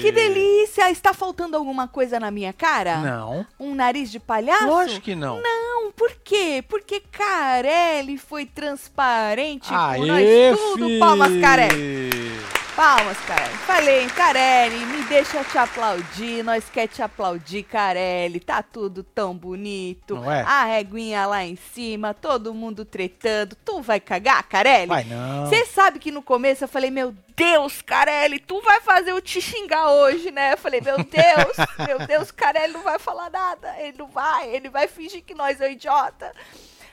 Que delícia! Está faltando alguma coisa na minha cara? Não. Um nariz de palhaço? Lógico que não. Não, por quê? Porque Carelli foi transparente Aê, com nós tudo. fi! Palmas, Carelli. Palmas, Carelli. Falei, Carelli, me deixa te aplaudir. Nós quer te aplaudir, Carelli. Tá tudo tão bonito. Não é? A reguinha lá em cima, todo mundo tretando. Tu vai cagar, Carelli? Vai não. Você sabe que no começo eu falei, meu Deus, Carelli, tu vai fazer eu te xingar hoje, né? Eu falei, meu Deus, meu Deus, Carelli não vai falar nada. Ele não vai, ele vai fingir que nós é idiota.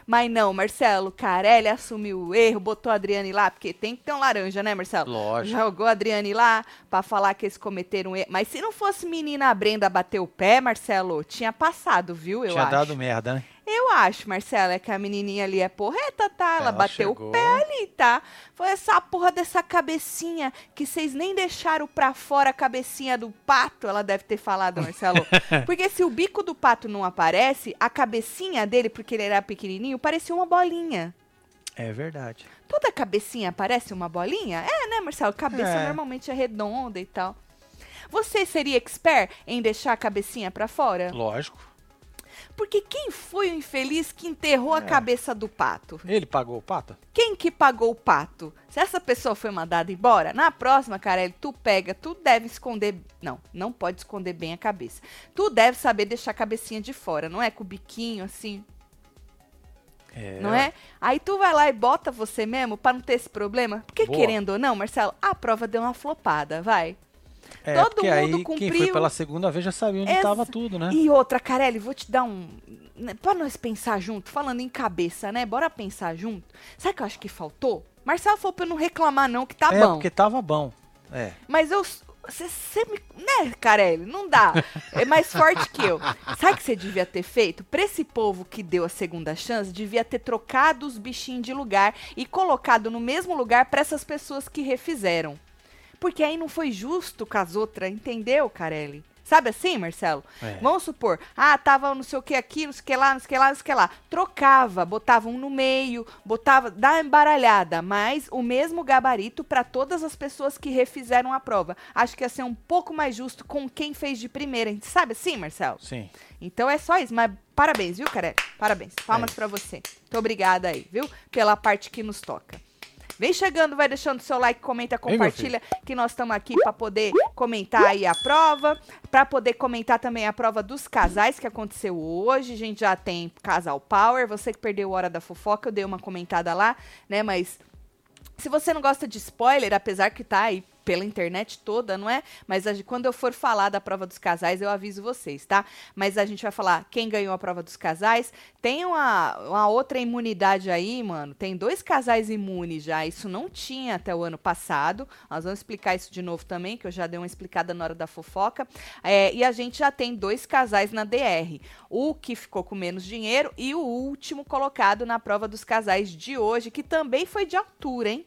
Mas não, Marcelo, Carelli assumiu o erro, botou a Adriane lá, porque tem que ter um laranja, né, Marcelo? Lógico. Jogou a Adriane lá pra falar que eles cometeram um erro. Mas se não fosse menina Brenda bater o pé, Marcelo, tinha passado, viu? Eu Tinha acho. dado merda, né? Eu acho, Marcela, é que a menininha ali é porreta, tá? Ela, Ela bateu chegou. o pé ali, tá? Foi essa porra dessa cabecinha que vocês nem deixaram pra fora a cabecinha do pato, ela deve ter falado, Marcelo. porque se o bico do pato não aparece, a cabecinha dele, porque ele era pequenininho, parecia uma bolinha. É verdade. Toda cabecinha parece uma bolinha? É, né, Marcelo? Cabeça É. normalmente é redonda e tal. Você seria expert em deixar a cabecinha pra fora? Lógico. Porque quem foi o infeliz que enterrou a É. cabeça do pato? Ele pagou o pato? Quem que pagou o pato? Se essa pessoa foi mandada embora, na próxima, Carelli, tu pega, tu deve esconder. Não, não pode esconder bem a cabeça. Tu deve saber deixar a cabecinha de fora, não é? Com o biquinho assim, É. não é? Aí tu vai lá e bota você mesmo pra não ter esse problema. Porque Boa. querendo ou não, Marcelo, a prova deu uma flopada, vai. É, Todo porque mundo aí quem cumpriu. foi pela segunda vez já sabia onde Exa- tava tudo, né? E outra, Carelli, vou te dar um. né, Pra nós pensar junto, falando em cabeça, né? Bora pensar junto. Sabe o que eu acho que faltou? Marcelo falou pra eu não reclamar, não, que tá é, bom. porque tava bom. É. Mas eu. Você me. Né, Carelli? Não dá. É mais forte que eu. Sabe o que você devia ter feito? Pra esse povo que deu a segunda chance, devia ter trocado os bichinhos de lugar e colocado no mesmo lugar pra essas pessoas que refizeram. Porque aí não foi justo com as outras, entendeu, Carelli? Sabe assim, Marcelo? É. Vamos supor, ah, tava não sei o que aqui, não sei o que lá, não sei o que lá, não sei o que lá. Trocava, botava um no meio, botava, dá uma embaralhada, mas o mesmo gabarito para todas as pessoas que refizeram a prova. Acho que ia ser um pouco mais justo com quem fez de primeira. Sabe assim, Marcelo? Sim. Então é só isso, mas parabéns, viu, Carelli? Parabéns. Palmas É. pra você. Muito obrigada aí, viu? Pela parte que nos toca. Vem chegando, vai deixando seu like, comenta, compartilha, que nós estamos aqui para poder comentar aí a prova, para poder comentar também a prova dos casais que aconteceu hoje. A gente já tem Casal Power, você que perdeu Hora da Fofoca, eu dei uma comentada lá, né, mas se você não gosta de spoiler, apesar que tá aí pela internet toda, não é? Mas a quando eu for falar da prova dos casais, eu aviso vocês, tá? Mas a gente vai falar quem ganhou a prova dos casais. Tem uma, uma outra imunidade aí, mano. Tem dois casais imunes já. Isso não tinha até o ano passado. Nós vamos explicar isso de novo também, que eu já dei uma explicada na hora da fofoca. É, e a gente já tem dois casais na DR. O que ficou com menos dinheiro e o último colocado na prova dos casais de hoje, que também foi de altura, hein?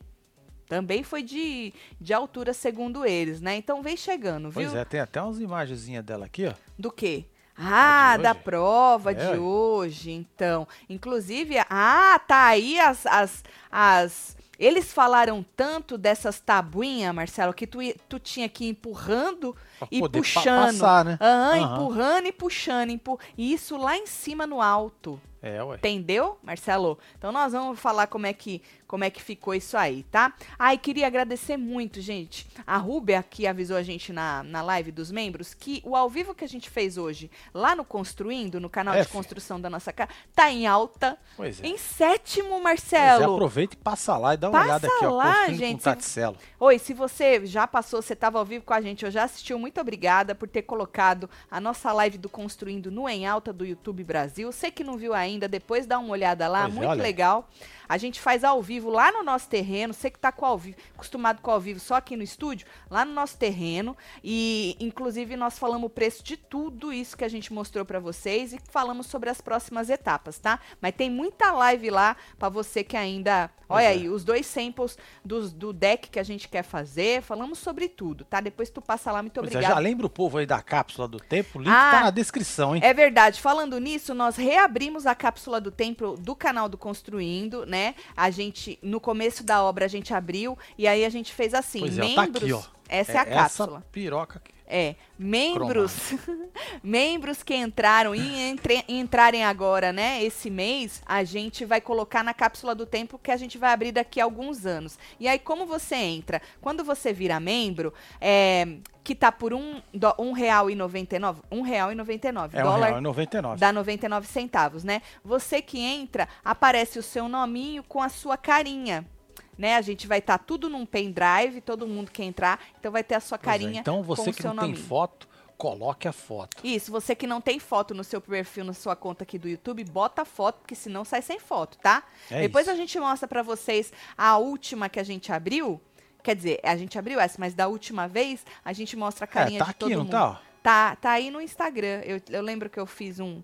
Também foi de, de altura, segundo eles, né? Então vem chegando, viu? Pois é, tem até umas imagenzinhas dela aqui, ó. Do quê? Ah, de da prova É, de hoje, então. Inclusive, ah, tá aí as, as, as... Eles falaram tanto dessas tabuinhas, Marcelo, que tu, tu tinha que ir empurrando Pra e puxando. passar, né? Aham. empurrando e puxando. empu- E isso lá em cima no alto. É, ué. Entendeu, Marcelo? Então nós vamos falar como é que como é que ficou isso aí, tá? Ai, queria agradecer muito, gente. A Rúbia que avisou a gente na, na live dos membros que o ao vivo que a gente fez hoje lá no Construindo, no canal É, de construção da nossa casa, tá em alta. Pois é. Em sétimo, Pois é, Marcelo. aproveita e passa lá e dá uma Passa olhada aqui, ó. lá, Construindo gente, com Taticelo. Oi, se você já passou, você estava ao vivo com a gente, ou já assistiu, muito obrigada por ter colocado a nossa live do Construindo no Em Alta do YouTube Brasil. Você que não viu ainda, depois dá uma olhada lá, Pois é, muito aí. legal. A gente faz ao vivo lá no nosso terreno. Você que está com ao vivo, acostumado com ao vivo só aqui no estúdio, lá no nosso terreno. E, inclusive, nós falamos o preço de tudo isso que a gente mostrou para vocês e falamos sobre as próximas etapas, tá? Mas tem muita live lá para você que ainda. Olha é. aí, os dois samples dos- do deck que a gente quer fazer. Falamos sobre tudo, tá? Depois tu passa lá, muito é, obrigada. já lembra o povo aí da cápsula do tempo? O link Ah, tá na descrição, hein? É verdade. Falando nisso, nós reabrimos a cápsula do tempo do canal do Construindo, né? A gente, no começo da obra, a gente abriu e aí a gente fez assim, Pois é, ó, membros. tá aqui, ó. Essa é, a cápsula. Essa piroca aqui. É, membros, membros que entraram e entre- entrarem agora, né, esse mês, a gente vai colocar na cápsula do tempo que a gente vai abrir daqui a alguns anos. E aí, como você entra? Quando você vira membro, é, que tá por um, dó- um real e noventa e nove, um real e noventa e nove, É um dólar real e 99. dá 99 centavos, né? Você que entra, aparece o seu nominho com a sua carinha. Né? A gente vai estar tudo num pendrive, todo mundo que entrar, então vai ter a sua é, carinha Então com você que não tem nominho. foto, coloque a foto. Isso, você que não tem foto no seu perfil, na sua conta aqui do YouTube, bota a foto, porque senão sai sem foto, tá? É Depois isso. a gente mostra pra vocês a última que a gente abriu. Quer dizer, a gente abriu essa, mas da última vez a gente mostra a carinha é, tá de aqui, todo não mundo. tá? Tá, tá aí no Instagram. Eu, eu lembro que eu fiz um.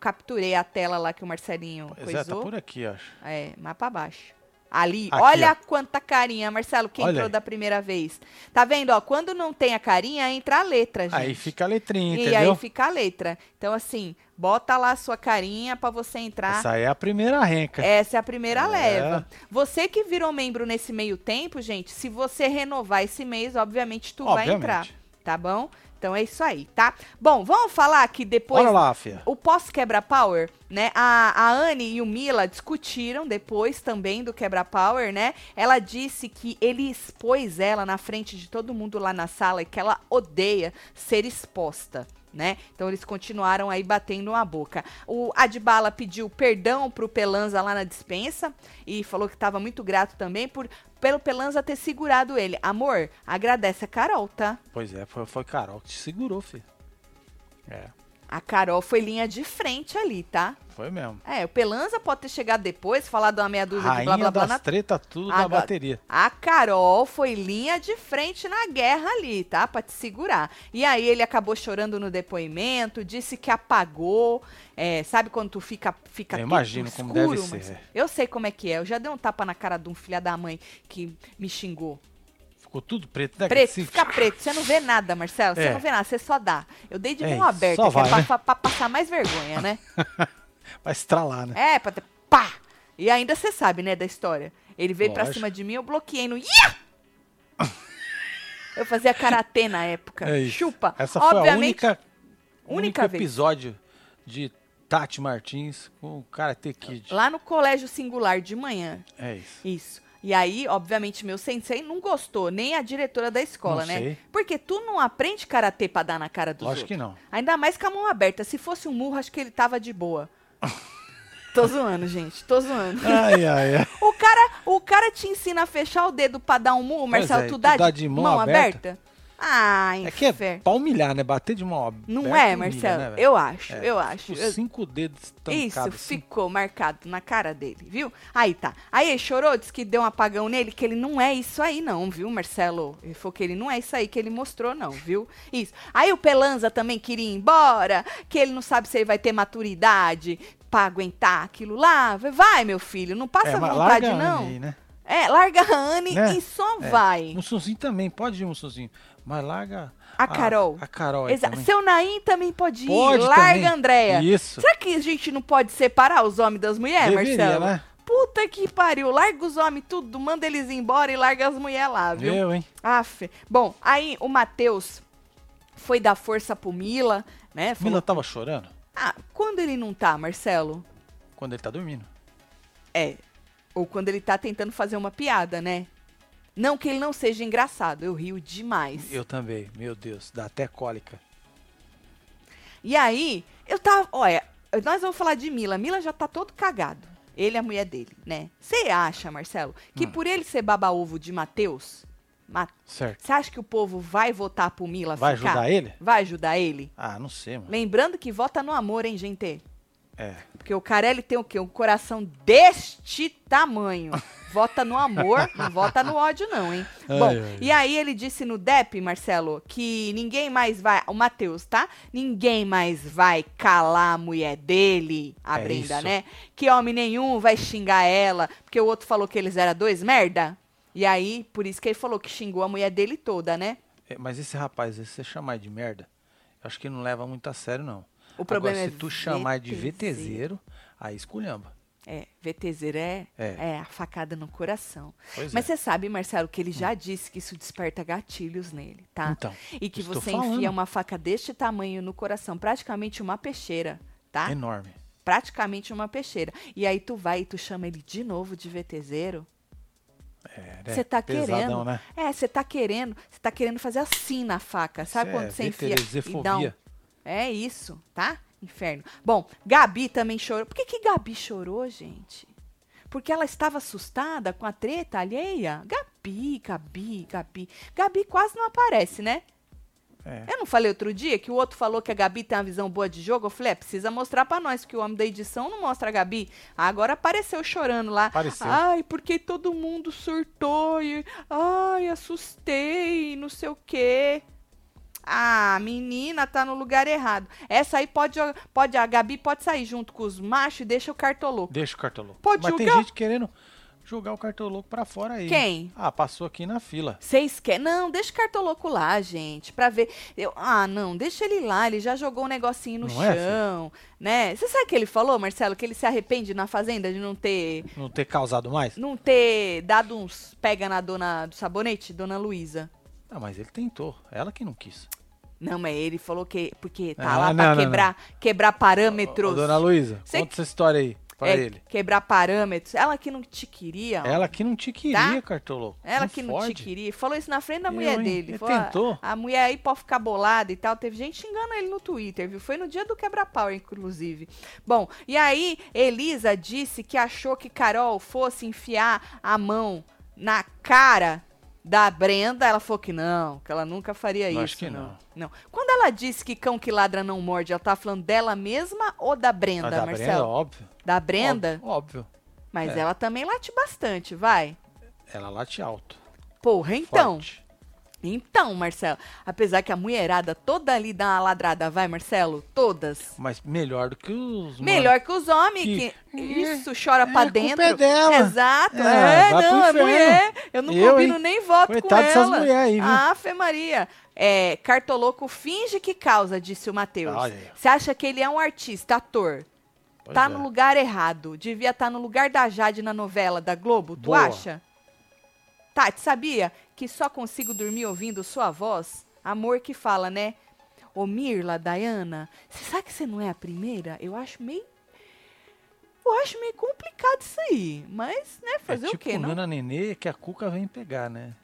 Capturei a tela lá que o Marcelinho Pois é, tá coisou. por aqui, acho. É, mais pra baixo. Ali, Aqui, olha ó. quanta carinha, Marcelo, que Olha entrou aí. da primeira vez. Tá vendo, ó? Quando não tem a carinha, entra a letra, gente. Aí fica a letrinha, E entendeu? aí fica a letra. Então, assim, bota lá a sua carinha pra você entrar. Essa aí é a primeira renca. Essa é a primeira É. leva. Você que virou membro nesse meio tempo, gente, se você renovar esse mês, obviamente tu vai Obviamente. entrar. Tá bom? Então é isso aí, tá? Bom, vamos falar que depois Olha lá, fia. o pós-quebra power, né? A, a Anne e o Mila discutiram depois também do quebra power, né? Ela disse que ele expôs ela na frente de todo mundo lá na sala e que ela odeia ser exposta. Né? Então eles continuaram aí batendo a boca. O Adbala pediu perdão pro Pelanza lá na dispensa e falou que estava muito grato também por pelo Pelanza ter segurado ele. Amor, agradece a Carol, tá? Pois é, foi, foi Carol que te segurou, filho. É, A Carol foi linha de frente ali, tá? foi mesmo. É, o Pelanza pode ter chegado depois, falado uma meia dúzia de Rainha blá blá blá. das na- treta tudo da Agora- bateria. A Carol foi linha de frente na guerra ali, tá? Pra te segurar. E aí ele acabou chorando no depoimento, disse que apagou. é, sabe quando tu fica, fica Eu imagino como escuro, deve ser. Eu sei como é que é. Eu já dei um tapa na cara de um filho da mãe que me xingou. Ficou tudo preto, né? Preto, Assim, fica preto. Você não vê nada, Marcelo. Você É. não vê nada, você só dá. Eu dei de É mão aberta, que é pra, né? pra- pra passar mais vergonha, né? Vai estralar, né? É, pra ter pá! E ainda você sabe, né, da história. Ele veio pra Lógico. cima de mim, eu bloqueei no Ia! Eu fazia karatê na época. É. Chupa. Essa foi a única, única único vez. episódio de Tati Martins com o Karate Kid. lá no colégio singular de manhã. É isso. Isso. E aí, obviamente, meu sensei não gostou, nem a diretora da escola, Não né? sei. Porque tu não aprende karatê pra dar na cara dos Lógico outros. que não. Ainda mais com a mão aberta. Se fosse um murro, acho que ele tava de boa. tô zoando, gente. Tô zoando. Ai, ai, ai. O cara, o cara te ensina a fechar o dedo pra dar um murro, Marcelo. é, tu, tu dá, dá de, de mão, mão aberta? aberta? Ah, É que é humilhar, né? Bater de mão aberta. Não é, humilha, Marcelo? né, eu acho, É, eu acho. Os Eu- cinco dedos Isso, estancados. assim. ficou marcado na cara dele, viu? Aí tá. Aí chorou, disse que deu um apagão nele, que ele não é isso aí não, viu, Marcelo? Ele falou que ele não é isso aí que ele mostrou não, viu? Isso. Aí o Pelanza também queria ir embora, que ele não sabe se ele vai ter maturidade pra aguentar aquilo lá. Vai, meu filho, não passa É, vontade larga não. Aí, né? É, larga a Anne Né? e só É. vai. Mussunzinho também, pode ir Mussunzinho. Mas larga A Carol. A, Carol aí Exa- também. Seu Naim também pode ir. Pode larga a Andréia. Isso. Será que a gente não pode separar os homens das mulheres, Deveria, Marcelo? né? Puta que pariu. Larga os homens tudo, manda eles embora e larga as mulheres lá, viu? Eu, hein? Aff. Bom, aí o Matheus foi dar força pro Mila, né? Falou, Mila tava chorando ah, quando ele não tá, Marcelo? quando ele tá dormindo. É. Ou quando ele tá tentando fazer uma piada, né? Não que ele não seja engraçado, eu rio demais. Eu também, meu Deus, dá até cólica. E aí, eu tava. Olha, nós vamos falar de Mila. Mila já tá todo cagado. Ele e a mulher dele, né? Você acha, Marcelo, que Hum. por ele ser baba-ovo de Matheus, Certo. você acha que o povo vai votar pro Mila Vai ficar? ajudar ele? Vai ajudar ele? Ah, não sei, mano. Lembrando que vota no amor, hein, gente? É. Porque o Carelli tem o quê? Um coração deste tamanho. Vota no amor, não vota no ódio, não, hein? Ai, Bom, ai, e aí ele disse no DEP, Marcelo, que ninguém mais vai. O Matheus, tá? Ninguém mais vai calar a mulher dele, a É Brenda, isso. né? Que homem nenhum vai xingar ela, porque o outro falou que eles eram dois merda. E aí, por isso que ele falou que xingou a mulher dele toda, né? É, Mas esse rapaz, se você chamar de merda, eu acho que não leva muito a sério, não. O problema Agora, é se tu chamar de VTZero. VTZero, Aí esculhamba. É, VT0 é, É. é a facada no coração. Pois Mas é. você sabe, Marcelo, que ele já disse que isso desperta gatilhos nele, tá? Então, e que você falando. enfia uma faca deste tamanho no coração, praticamente uma peixeira, tá? enorme. Praticamente uma peixeira. E aí tu vai e tu chama ele de novo de VT0. É, né? Você tá Pesadão, querendo. né? É, você tá querendo, você tá querendo fazer assim na faca. Sabe Isso quando é você enfia e dá um... É isso, tá? Inferno. Bom, Gabi também chorou. Por que, que Gabi chorou, gente? Porque ela estava assustada com a treta alheia? Gabi, Gabi, Gabi. Gabi quase não aparece, né? É. Eu não falei outro dia que o outro falou que a Gabi tem uma visão boa de jogo? Eu falei, é, precisa mostrar pra nós, que o homem da edição não mostra a Gabi. Agora apareceu chorando lá. Apareceu. Ai, porque todo mundo surtou e... Ai, assustei, não sei o quê. Ah, menina, tá no lugar errado. Essa aí pode, pode a Gabi pode sair junto com os machos e deixa o cartoloco. Deixa o cartoloco. Pode Mas tem jogar? gente querendo jogar o cartoloco pra fora aí. Quem? Ah, passou aqui na fila. Vocês querem? Não, deixa o cartoloco lá, gente, pra ver. Eu, ah, não, deixa ele lá, ele já jogou um negocinho no Não é, chão, né? Você sabe o que ele falou, Marcelo? Que ele se arrepende na fazenda de não ter, Não ter causado mais? não ter dado uns pega na dona do sabonete, dona Luísa. Ah, mas ele tentou. Ela que não quis. Não, mas ele falou que porque tá Ah, lá não, pra não, não. quebrar, quebrar parâmetros. Ô, dona Luísa, Cê- conta essa história aí pra É, ele. Quebrar parâmetros. Ela que não te queria. Ela que não te queria, cartoloco. Ela que não fode. te queria. Falou isso na frente da Eu, mulher hein? dele. Ele Falou, "Ah, tentou." A, mulher aí pode ficar bolada e tal. Teve gente xingando ele no Twitter, viu? Foi no dia do quebra-pau, inclusive. Bom, e aí Elisa disse que achou que Carol fosse enfiar a mão na cara da Brenda. Ela falou que não, que ela nunca faria isso. Acho que não. não. Quando ela disse que cão que ladra não morde, ela tá falando dela mesma ou da Brenda, Mas da Marcelo? Brenda, óbvio. Da Brenda? Óbvio. óbvio. Mas É. ela também late bastante, vai. Ela late alto. Porra, então. forte. Então, Marcelo, apesar que a mulherada toda ali dá uma ladrada, vai, Marcelo? Todas. Mas melhor do que os. Melhor que os homens, que, Que- isso, chora pra é, dentro. é dela. Exato. É, É, não, é mulher. Eu não Eu, combino hein? nem voto Coitado com ela. dessas mulheres aí, viu? Ave Maria. É, Cartoloco finge que causa, disse o Matheus. Você acha que ele é um artista, ator? Pois tá é. no lugar errado. Devia estar no lugar da Jade na novela da Globo, tu Boa. acha? Tati, sabia que só consigo dormir ouvindo sua voz? Amor que fala, né? Ô Mirla, Dayana, você sabe que você não é a primeira? Eu acho meio. Eu acho meio complicado isso aí. Mas, né, fazer é o tipo quê, não? Nana Nenê que a Cuca vem pegar, né?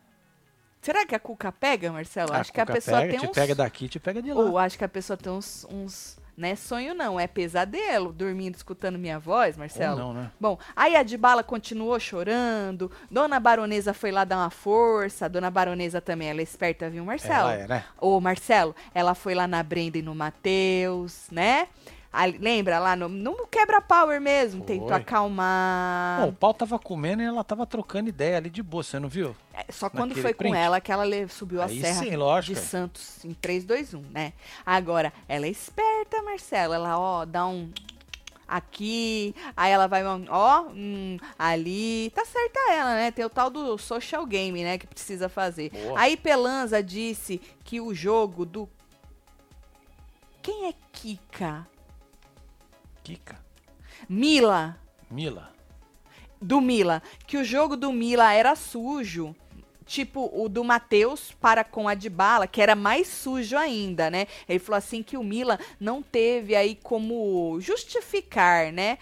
Será que a Cuca pega, Marcelo? acho que a pessoa pega, tem te uns. pega daqui, te pega de lá. Ou acho que a pessoa tem uns. uns não é sonho, não, é pesadelo, dormindo, escutando minha voz, Marcelo. Ou não, né? Bom, aí a Dibala continuou chorando, Dona Baronesa foi lá dar uma força, Dona Baronesa também, ela é esperta, viu, Marcelo? Ela é, né? Ô, Marcelo, ela foi lá na Brenda e no Matheus, né? Ali- lembra lá no, no quebra-power mesmo, Foi. tentou acalmar. Bom, o pau tava comendo e ela tava trocando ideia ali de boa, você não viu? É, só quando naquele foi com print. ela que ela subiu a Aí serra sim, lógico. de Santos em 3, 2, 1, né? Agora, ela é esperta, Marcelo. Ela, ó, dá um aqui, aí ela vai, ó, hum, ali. Tá certa ela, né? Tem o tal do social game, né, que precisa fazer. Boa. Aí Pelanza disse que o jogo do Quem é Kika? Kika. Mila. Mila. do Mila, que o jogo do Mila era sujo. Tipo, o do Matheus para com a Dybala, que era mais sujo ainda, né? Ele falou assim que o Mila não teve aí como justificar, né?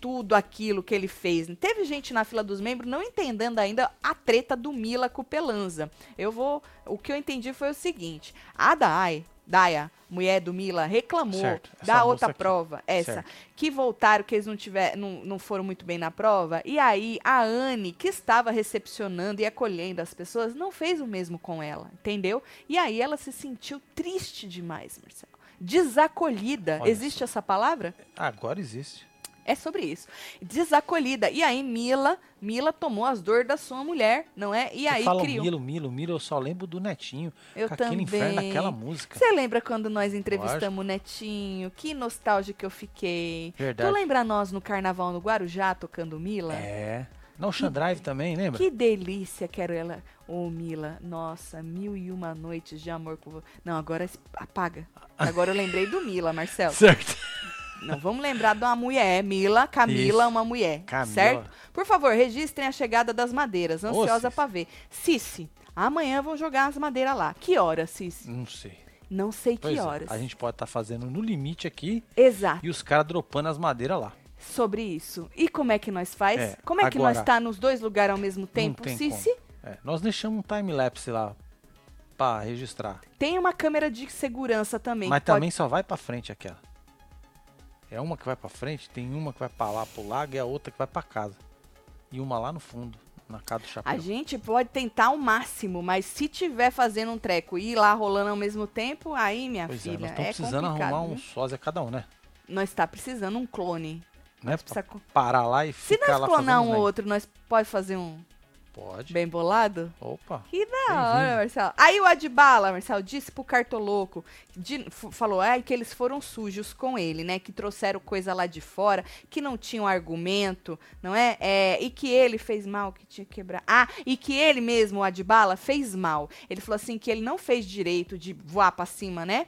Tudo aquilo que ele fez. Teve gente na fila dos membros não entendendo ainda a treta do Mila com o Pelanza. Eu vou. O que eu entendi foi o seguinte: a Dai, Daya, mulher do Mila, reclamou Certo, da outra aqui. prova, essa, Certo. que voltaram, que eles não, tiver, não, não foram muito bem na prova. E aí, a Anne, que estava recepcionando e acolhendo as pessoas, não fez o mesmo com ela, entendeu? E aí ela se sentiu triste demais, Marcelo. Desacolhida. Olha Existe só. essa palavra? Agora existe. É sobre isso. Desacolhida. E aí, Mila, Mila tomou as dores da sua mulher, não é? E Você aí fala criou. Milo, Milo, Milo, eu só lembro do Netinho. Eu com aquele inferno também. daquela música. Você lembra quando nós entrevistamos o Netinho? Que nostálgico eu fiquei. Verdade. Tu lembra nós no carnaval no Guarujá tocando Mila? É. No Ocean Drive também, lembra? Que delícia que era ela. Ô, Mila, nossa, mil e uma noites de amor com você. Não, agora apaga. Agora eu lembrei do Mila, Marcelo. Certo. Não, vamos lembrar de uma mulher. Mila, Camila, Isso. uma mulher. Camila. Certo? Por favor, registrem a chegada das madeiras. Ansiosa pra ver. Cici, amanhã vão jogar as madeiras lá. Que hora, Cici? Não sei. Não sei Pois que é, horas. a gente pode estar fazendo no limite aqui Exato. e os caras dropando as madeiras lá. Sobre isso. E como é que nós faz? É, como é que nós agora- tá nos dois lugares ao mesmo tempo, tem Cici? É, nós deixamos um time-lapse lá pra registrar. Tem uma câmera de segurança também. Mas que pode- também só vai pra frente aquela. É uma que vai pra frente, tem uma que vai pra lá pro lago e a outra que vai pra casa. E uma lá no fundo, na casa do chapéu. A gente pode tentar o máximo, mas se tiver fazendo um treco e ir lá rolando ao mesmo tempo, aí, minha Pois é, filha, nós é, estamos precisando complicado. arrumar um sósia cada um, né? Nós tá precisando um clone. Né? Precisa parar lá e Se nós clonar um outro, nós pode fazer um. Pode. bem bolado? Opa. Que da hora, Marcelo. Aí o Adbala, Marcelo, disse pro Cartoloco, de- falou ai, que eles foram sujos com ele, né? Que trouxeram coisa lá de fora, que não tinham argumento, não é? É, e que ele fez mal, que tinha que quebrar. Ah, e que ele mesmo, o Adbala, fez mal. Ele falou assim que ele não fez direito de voar pra cima, né?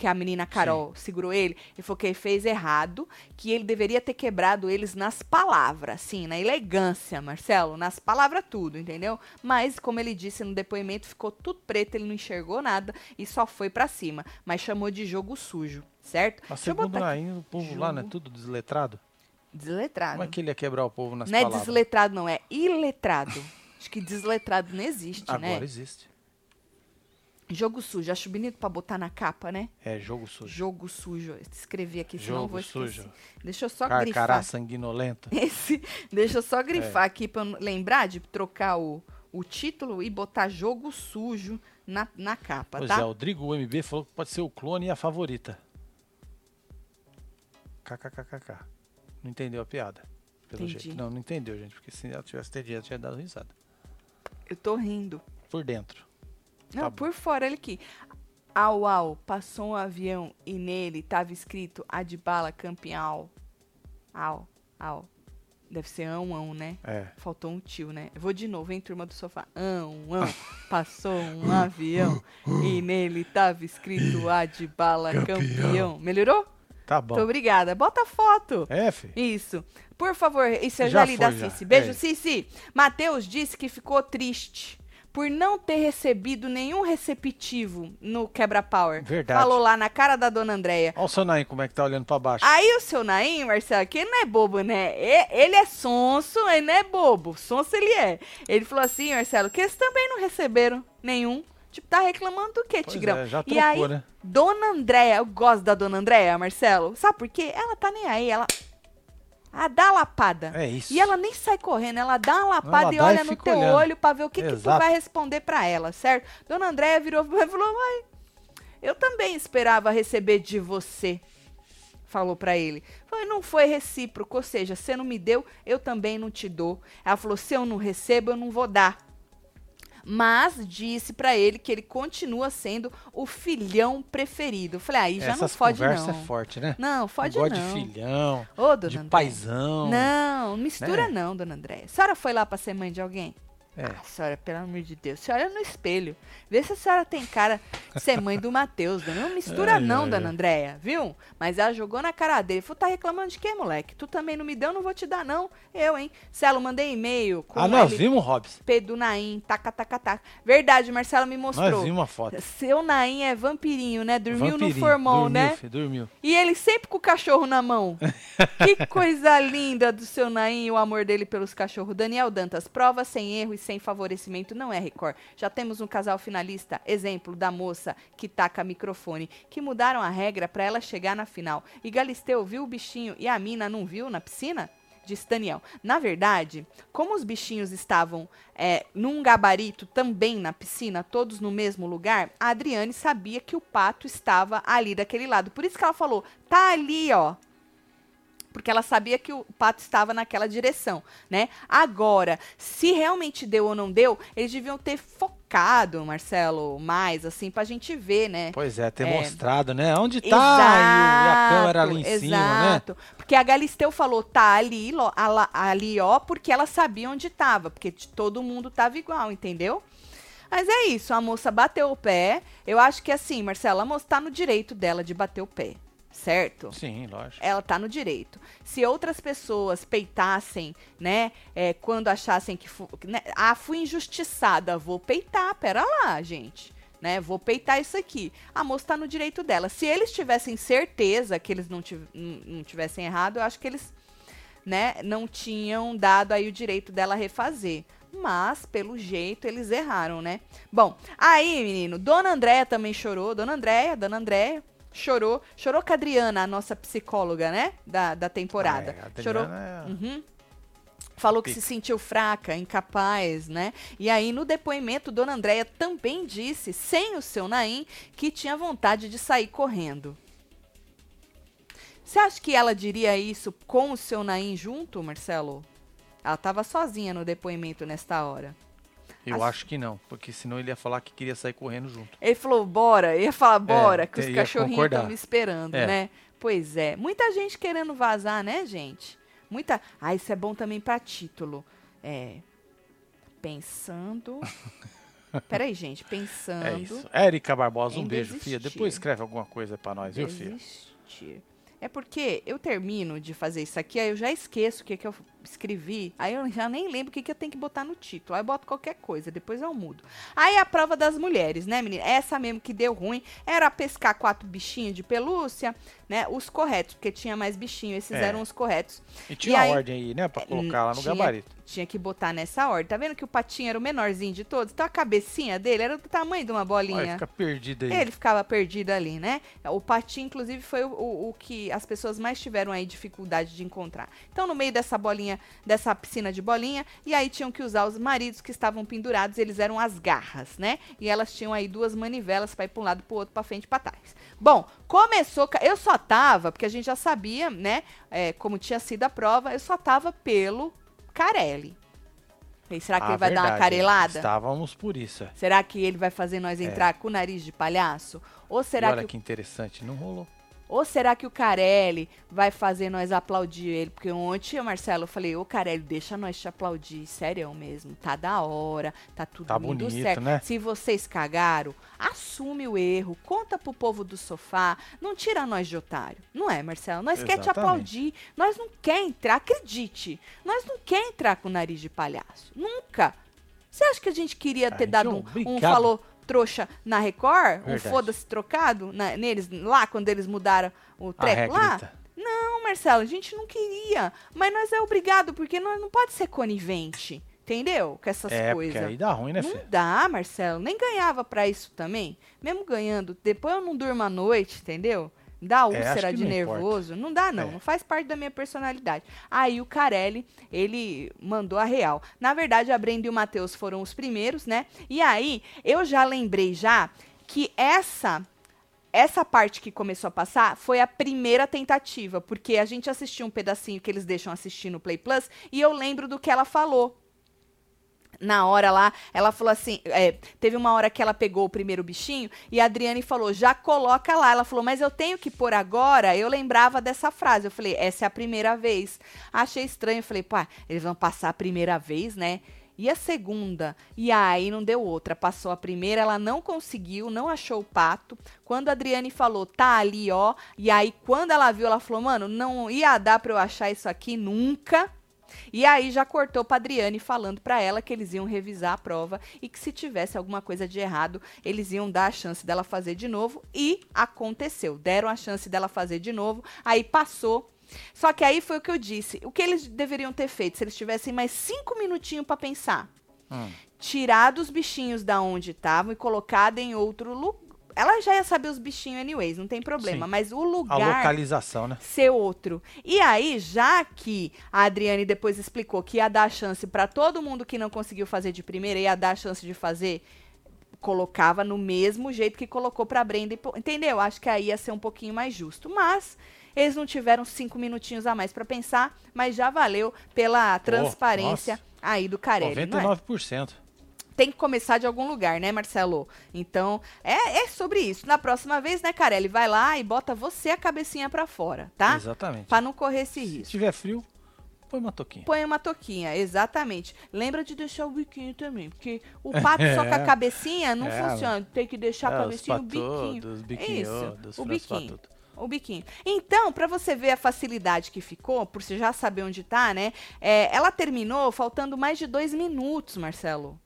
Que a menina Carol segurou ele. Ele falou que ele fez errado, que ele deveria ter quebrado eles nas palavras, assim, na elegância, Marcelo, nas palavras tudo, entendeu? Mas, como ele disse no depoimento, ficou tudo preto, ele não enxergou nada e só foi pra cima. Mas chamou de jogo sujo, certo? Mas Deixa segundo o povo lá, né? Jogo. Tudo desletrado. Desletrado. Como é que ele ia quebrar o povo nas não é palavras? desletrado, não, é iletrado. Acho que desletrado não existe, Agora né? existe. Jogo sujo, acho bonito pra botar na capa, né? É jogo sujo. Jogo sujo. Escrevi aqui, senão eu Jogo vou esquecer. sujo. Deixa eu só Carcará grifar. sanguinolento. Esse, deixa eu só grifar É. aqui pra eu lembrar de trocar o, o título e botar jogo sujo na, na capa, Pois tá? é, o Drigo MB falou que pode ser o clone e a favorita. KKKKK. Não entendeu a piada. Pelo Entendi. jeito. Não, não entendeu, gente. Porque se ela tivesse entendido, ela tinha dado risada. Eu tô rindo. Por dentro. Não, Tá por fora, olha aqui. Au, au, passou um avião e nele tava escrito Adbala campeão. Au, au. Deve ser ão, ão, né? É. Faltou um tio, né? Eu vou de novo, hein, turma do sofá. Ão, ão. Passou um avião e nele tava escrito Adbala campeão. Melhorou? Tá bom. Muito obrigada. Bota a foto. É, fi. Isso. Por favor, isso eu Já já li da. Cici. Beijo, É. Cici. Matheus disse que ficou triste por não ter recebido nenhum receptivo no Quebra Power. Verdade. Falou lá na cara da dona Andréia. Olha o seu Naim como é que tá olhando pra baixo. Aí o seu Naim, Marcelo, que ele não é bobo, né? E- Ele é sonso, ele não é bobo. Sonso ele é. Ele falou assim, Marcelo, que eles também não receberam nenhum. Tipo, tá reclamando do quê, Pois Tigrão? é, já e trocou, aí, né? Dona Andréia, eu gosto da Dona Andréia, Marcelo. Sabe por quê? Ela tá nem aí, ela... Ela dá a lapada. É isso. E ela nem sai correndo, ela dá uma lapada Ela e olha e no teu olhando. olho pra ver o que, que tu vai responder pra ela, certo? Dona Andréia virou e falou, mãe, eu também esperava receber de você. Falou pra ele. Falei, não foi recíproco, ou seja, você não me deu, eu também não te dou. Ela falou, se eu não recebo, eu não vou dar. Mas disse pra ele que ele continua sendo o filhão preferido. Falei, aí já Essas não fode conversas não. é forte, né? Não, fode não. de filhão, Ô, dona de Andréia. paizão. Não, mistura né? não, dona Andréia. A senhora foi lá pra ser mãe de alguém? É. Ah, senhora, pelo amor de Deus. Senhora no espelho. Vê se a senhora tem cara de ser mãe do Matheus, dona. Não mistura Ai, não, ai, dona. Andréia, viu? Mas ela jogou na cara dele. Falou, tá reclamando de quê, moleque? Tu também não me deu, não vou te dar, não. Eu, hein? Celo, mandei e-mail com Ah, nós vimos, Robson. P do Naim, taca, taca, taca. Verdade, Marcela me Nós mostrou. vimos uma foto. Seu Naim é vampirinho, né? Dormiu no Vampirinho. formol, dormiu, né? fi, dormiu. E ele sempre com o cachorro na mão. que coisa linda do seu Naim o amor dele pelos cachorros. Daniel Dantas, prova sem erro e sem favorecimento não é Record. Já temos um casal finalista, exemplo da moça que taca microfone, que mudaram a regra para ela chegar na final. E Galisteu viu o bichinho e a mina não viu na piscina? Disse Daniel. Na verdade, como os bichinhos estavam é, num gabarito também na piscina, todos no mesmo lugar, a Adriane sabia que o pato estava ali daquele lado. Por isso que ela falou: tá ali, ó. Porque ela sabia que o pato estava naquela direção, né? Agora, se realmente deu ou não deu, eles deviam ter focado, Marcelo, mais, assim, pra gente ver, né? Pois é, ter É. mostrado, né? Onde tá? E, o- a câmera ali em Exato, cima, né? Exato. Porque a Galisteu falou, tá ali, lo- ali, ó, porque ela sabia onde tava, porque todo mundo tava igual, entendeu? Mas é isso, a moça bateu o pé. Eu acho que assim, Marcela, a moça tá no direito dela de bater o pé. Certo? Sim, lógico. ela tá no direito. Se outras pessoas peitassem, né, é, quando achassem que, fu né, ah, fui injustiçada, vou peitar, pera lá, gente, né, vou peitar isso aqui. A moça tá no direito dela. Se eles tivessem certeza que eles não, tiv não não tivessem errado, eu acho que eles, né, não tinham dado aí o direito dela refazer. Mas, pelo jeito, eles erraram, né? Bom, aí, menino, Dona Andréia também chorou. Dona Andréia, Dona Andréia, chorou. Chorou com a Adriana, a nossa psicóloga, né? Da, da temporada. Ah, é, chorou. É- Uhum. Falou que Pica. se sentiu fraca, incapaz, né? E aí, no depoimento, Dona Andréia também disse, sem o seu Naim, que tinha vontade de sair correndo. Você acha que ela diria isso com o seu Naim junto, Marcelo? Ela estava sozinha no depoimento nesta hora. Eu acho que não, porque senão ele ia falar que queria sair correndo junto. Ele falou, bora, ia falar, bora, que os cachorrinhos estão me esperando, É. né? Pois é. Muita gente querendo vazar, né, gente? Muita. Ah, isso é bom também pra título. É. Pensando. Peraí, gente. Pensando. É isso. Érica Barbosa, um beijo, filha. desistir. Depois escreve alguma coisa pra nós, viu, filha? Desistir. É porque eu termino de fazer isso aqui, aí eu já esqueço o que, que eu escrevi, aí eu já nem lembro o que, que eu tenho que botar no título. Aí eu boto qualquer coisa, depois eu mudo. Aí a prova das mulheres, né, menina? Essa mesmo que deu ruim era pescar quatro bichinhos de pelúcia, né? Os corretos, porque tinha mais bichinho, esses É. eram os corretos. E tinha aí- a ordem aí, né? Pra colocar lá no tinha- gabarito. Tinha que botar nessa ordem. Tá vendo que o patinho era o menorzinho de todos? Então a cabecinha dele era do tamanho de uma bolinha. Olha, fica perdido aí. Ele ficava perdido ali, né? O patinho, inclusive, foi o, o- o que as pessoas mais tiveram aí dificuldade de encontrar. Então, no meio dessa bolinha, dessa piscina de bolinha, e aí tinham que usar os maridos que estavam pendurados, eles eram as garras, né? E elas tinham aí duas manivelas para ir para um lado, para o outro, para frente e para trás. Bom, começou. Eu só tava, porque a gente já sabia, né? é, como tinha sido a prova, eu só tava pelo Carelli. Falei, será que Ah, ele vai dar uma verdade, carelada? Estávamos por isso. é. Será que ele vai fazer nós entrar com o nariz de palhaço? Ou será e olha que que interessante, não rolou. Ou será que o Carelli vai fazer nós aplaudir ele? Porque ontem, Marcelo, eu falei, ô Carelli, deixa nós te aplaudir, sério mesmo, tá da hora, tá tudo Tá bonito, certo. né? Se vocês cagaram, assume o erro, conta pro povo do sofá, não tira nós de otário. Não é, Marcelo? Nós quer te Exatamente. aplaudir, nós não quer entrar, acredite, nós não quer entrar com o nariz de palhaço, nunca. Você acha que a gente queria ter dado é um, um obrigado. falou trouxa na Record? Um Verdade. foda-se trocado na- neles lá, quando eles mudaram o treco lá? Não, Marcelo, a gente não queria. Mas nós é obrigado, porque nós não pode ser conivente. Entendeu? Com essas É, coisas. aí dá ruim, né, Não filho? dá, Marcelo. Nem ganhava pra isso também. Mesmo ganhando, depois eu não durmo à noite, entendeu? Dá É, úlcera que de não nervoso. Não dá, não. É. Não faz parte da minha personalidade. Aí o Carelli, ele mandou a real. Na verdade, a Brenda e o Matheus foram os primeiros, né? E aí, eu já lembrei já que essa essa parte que começou a passar foi a primeira tentativa, porque a gente assistiu um pedacinho que eles deixam assistir no Play Plus e eu lembro do que ela falou. Na hora lá, ela falou assim: é, teve uma hora que ela pegou o primeiro bichinho e a Adriane falou: já coloca lá. Ela falou, mas eu tenho que pôr agora. Eu lembrava dessa frase. Eu falei: essa é a primeira vez. Achei estranho. Eu falei: pá, eles vão passar a primeira vez, né? E a segunda? E aí não deu outra. Passou a primeira, ela não conseguiu, não achou o pato. Quando a Adriane falou, tá ali, ó. E aí, quando ela viu, ela falou, mano, não ia dar pra eu achar isso aqui nunca. E aí já cortou pra Adriane falando pra ela que eles iam revisar a prova e que se tivesse alguma coisa de errado, eles iam dar a chance dela fazer de novo. E aconteceu. Deram a chance dela fazer de novo. Aí passou. Só que aí foi o que eu disse. O que eles deveriam ter feito se eles tivessem mais cinco minutinhos pra pensar? Hum. Tirado os bichinhos da onde estavam e colocado em outro lugar. Ela já ia saber os bichinhos anyways, não tem problema. Sim. Mas o A lugar localização, né? ser outro. E aí, já que a Adriane depois explicou que ia dar a chance pra todo mundo que não conseguiu fazer de primeira, ia dar a chance de fazer, colocava no mesmo jeito que colocou pra Brenda. Entendeu? Acho que aí ia ser um pouquinho mais justo. Mas eles não tiveram cinco minutinhos a mais pra pensar, mas já valeu pela transparência nossa. aí do Carelli. não é? 99%. tem que começar de algum lugar, né, Marcelo? Então, é, é sobre isso. Na próxima vez, né, Carelli, vai lá e bota você a cabecinha pra fora, tá? Exatamente. Pra não correr esse Se risco. tiver frio, põe uma toquinha. Põe uma toquinha, exatamente. Lembra de deixar o biquinho também, porque o pato só com a É. cabecinha não É, funciona. Tem que deixar É, cabecinha e o biquinho. patudos, os É isso, dos o biquinho. patudo. O biquinho. Então, pra você ver a facilidade que ficou, por você já saber onde tá, né? é, ela terminou faltando mais de dois minutos, Marcelo.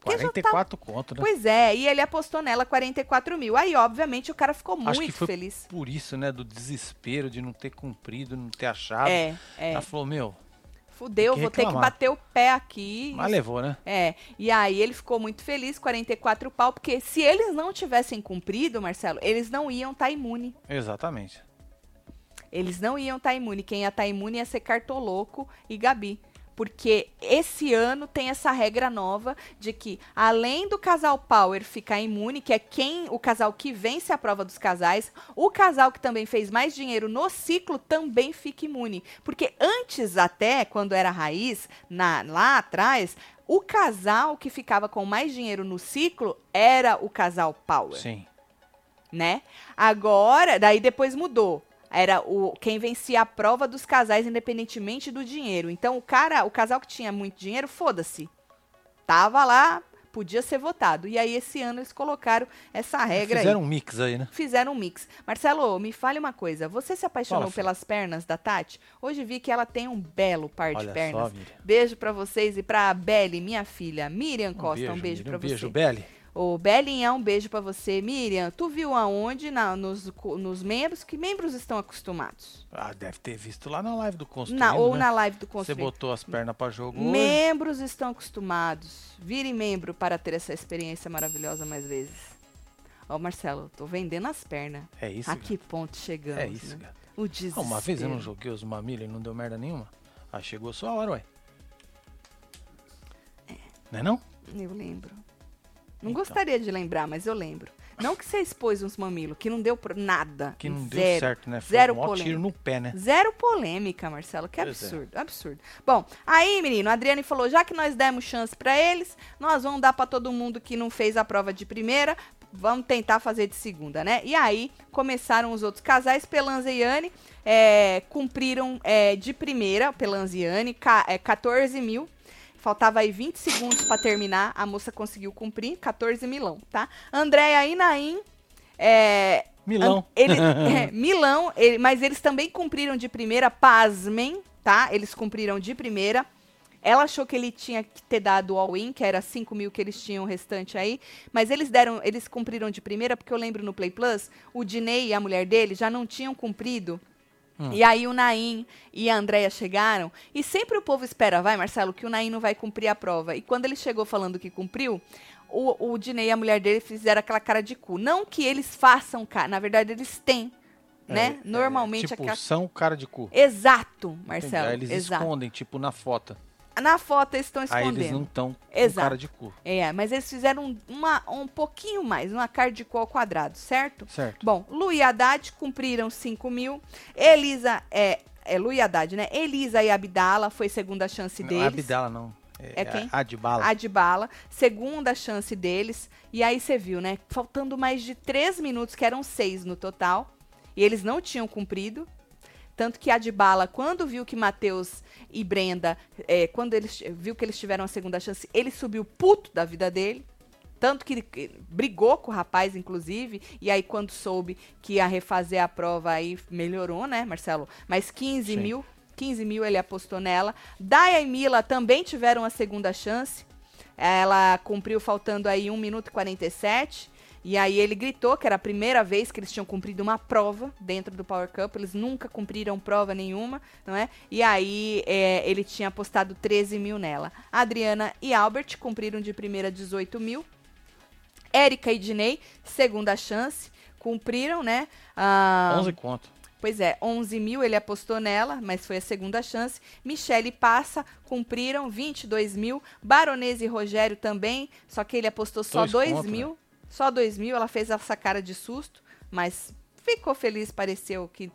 Porque já tá- 44 conto, né? Pois é, e ele apostou nela 44 mil. Aí, obviamente, o cara ficou Acho muito feliz. Por isso, né? Do desespero de não ter cumprido, não ter achado. É, é. Ela falou, meu, Fudeu, vou ter que bater o pé aqui. mas levou, né? É, e aí ele ficou muito feliz, 44 pau, porque se eles não tivessem cumprido, Marcelo, eles não iam estar imune. Exatamente. Eles não iam estar imune. Quem ia estar imune ia ser Cartoloco e Gabi. Porque esse ano tem essa regra nova de que, além do casal Power ficar imune, que é quem o casal que vence a prova dos casais, o casal que também fez mais dinheiro no ciclo também fica imune. Porque antes, até, quando era raiz, na- lá atrás, o casal que ficava com mais dinheiro no ciclo era o casal Power Sim. né? Agora, daí depois mudou. Era o quem vencia a prova dos casais independentemente do dinheiro. Então o cara, o casal que tinha muito dinheiro, foda-se. Tava lá, podia ser votado. E aí esse ano eles colocaram essa regra Fizeram aí. um mix aí, né? Fizeram um mix. Marcelo, me fale uma coisa. Você se apaixonou Fala, pelas pernas da Tati? Hoje vi que ela tem um belo par de Olha pernas. só. Beijo pra vocês e pra Belly, minha filha. Miriam Costa, um beijo, Miriam. pra Um beijo, você. Ô, Belinha, um beijo pra você. Miriam, tu viu aonde na- nos, nos membros? Que membros estão acostumados? Ah, deve ter visto lá na live do Construindo, Na, ou né? na live do Você Construir. botou as pernas pra jogo hoje. Membros estão acostumados. Vire membro para ter essa experiência maravilhosa mais vezes. Ó, Marcelo, tô vendendo as pernas. É isso, A que ponto chegamos? É isso, né? cara. O Ah, desespero. uma vez eu não joguei os mamilhos e não deu merda nenhuma. Aí chegou a sua hora, ué. Não é não? Eu lembro. Não Então. gostaria de lembrar, mas eu lembro. Não que você expôs uns mamilos, que não deu pro- nada. Que não zero. deu certo, né? Foi zero um polêmica. tiro no pé, né? Zero polêmica, Marcelo. Que Pois é. absurdo, absurdo. Bom, aí, menino, a Adriane falou: já que nós demos chance pra eles, nós vamos dar pra todo mundo que não fez a prova de primeira. Vamos tentar fazer de segunda, né? E aí começaram os outros casais. Pelanza e é, cumpriram é, de primeira, Pelanza e ca- é, 14 mil. Faltava aí 20 segundos pra terminar. A moça conseguiu cumprir, 14 milão, tá? Andréia e Naim. É, Milão. Ele- é, Milão, ele- mas eles também cumpriram de primeira, pasmem, tá? Eles cumpriram de primeira. Ela achou que ele tinha que ter dado o all-in, que era 5 mil que eles tinham restante aí. Mas eles deram, eles cumpriram de primeira, porque eu lembro no Play Plus, o Dinei e a mulher dele já não tinham cumprido. Hum. E aí o Naim e a Andrea chegaram. E sempre o povo espera, vai, Marcelo, que o Naim não vai cumprir a prova. E quando ele chegou falando que cumpriu, o, o Dinei e a mulher dele fizeram aquela cara de cu. Não que eles façam cara, na verdade eles têm, né? É, Normalmente tipo, aquela... são cara de cu. Exato, Entendi. Marcelo, Aí eles exato. escondem, tipo, na foto. Na foto eles estão Aí escondendo. eles não estão com cara de cu. É, mas eles fizeram um, uma, um pouquinho mais, uma cara de cu ao quadrado, certo? Certo. Bom, Lu e Haddad cumpriram 5 mil. Elisa, é, é Lu e Haddad, né? Elisa e Abdala foi segunda chance Não, deles. Abdala não. É quem? Adbala. Adbala, segunda chance deles. E aí você viu, né? Faltando mais de três minutos, que eram seis no total. E eles não tinham cumprido. Tanto que Adbala, quando viu que Matheus e Brenda, é, quando eles viu que eles tiveram a segunda chance, ele subiu puto da vida dele. Tanto que ele que brigou com o rapaz, inclusive. E aí, quando soube que ia refazer a prova, aí melhorou, né, Marcelo? Mas 15 Sim. mil, 15 mil ele apostou nela. Daya e Mila também tiveram a segunda chance. Ela cumpriu faltando aí 1 minuto e 47. E aí ele gritou que era a primeira vez que eles tinham cumprido uma prova dentro do Power Cup. Eles nunca cumpriram prova nenhuma, não é? E aí é, ele tinha apostado 13 mil nela. Adriana e Albert cumpriram de primeira 18 mil. Érica e Dinei, segunda chance, cumpriram, né? Ah, 11 conto. Pois é, 11 mil ele apostou nela, mas foi a segunda chance. Michele Passa, cumpriram 22 mil. Baronesa e Rogério também, só que ele apostou só Dois 2 conto, mil. Só 2 mil, ela fez essa cara de susto, mas ficou feliz, pareceu que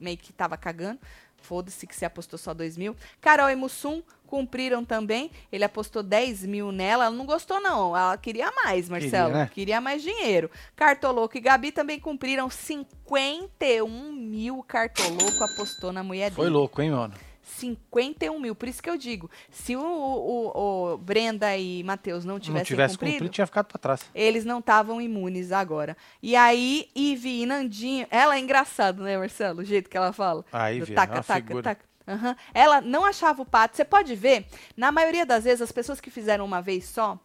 meio que tava cagando. Foda-se que você apostou só 2 mil. Carol e Mussum cumpriram também. Ele apostou 10 mil nela. Ela não gostou, não. Ela queria mais, Marcelo. né? Queria mais dinheiro. Cartoloco e Gabi também cumpriram 51 mil. Cartoloco apostou na mulher Foi dele. louco, hein, mano? 51 mil. Por isso que eu digo, se o, o, o Brenda e Matheus não tivessem não tivesse cumprido, cumprido, tinha ficado pra trás. eles não estavam imunes agora. E aí, Ive e Nandinho, ela é engraçada, né, Marcelo? O jeito que ela fala. Aí, Do viu? taca, uma taca, figura. taca. Aham. Ela não achava o pato. Você pode ver, na maioria das vezes, as pessoas que fizeram uma vez só,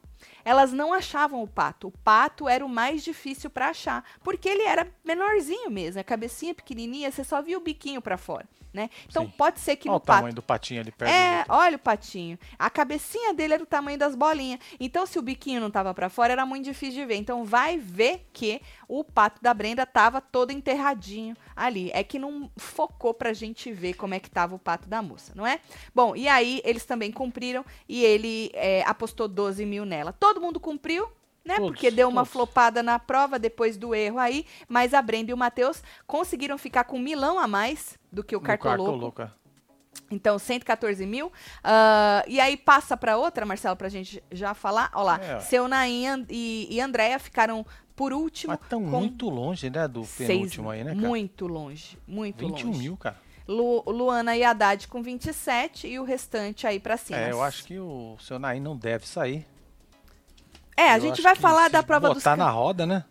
elas não achavam o pato. O pato era o mais difícil para achar, porque ele era menorzinho mesmo, a cabecinha pequenininha, você só via o biquinho para fora, né? Então Sim. pode ser que Olha no o pato tamanho do patinho ali perto é, do olha o patinho. A cabecinha dele era o tamanho das bolinhas. Então, se o biquinho não tava pra fora, era muito difícil de ver. Então, vai ver que o pato da Brenda tava todo enterradinho ali. É que não focou pra gente ver como é que tava o pato da moça, não é? Bom, e aí eles também cumpriram e ele é, apostou 12 mil nela. Todo mundo cumpriu. Né? Todos, Porque deu uma todos. flopada na prova depois do erro aí, mas a Brenda e o Matheus conseguiram ficar com um milão a mais do que o cartoloco. cartoloco, é. Então, 114 mil. Ah, e aí passa para outra, Marcelo, pra gente já falar. Olha lá, É, seu Nain e, e Andréia ficaram por último. Mas tão com muito longe, né, do seis- penúltimo aí, né, cara? Muito longe, muito 21 longe. mil, cara. Lu- Luana e Haddad com 27 e o restante aí pra cima. É, eu acho que o seu Naim não deve sair. É, a Eu gente vai falar da prova dos botar na roda, né?